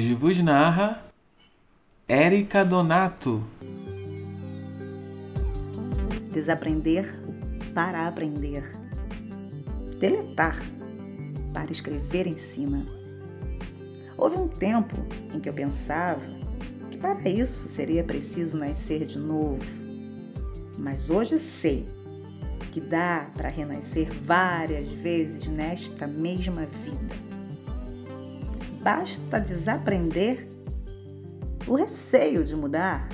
Hoje vos narra Érica Donato. Desaprender para aprender. Deletar para escrever em cima. Houve um tempo em que eu pensava que para isso seria preciso nascer de novo. Mas hoje sei que dá para renascer várias vezes nesta mesma vida. Basta desaprender o receio de mudar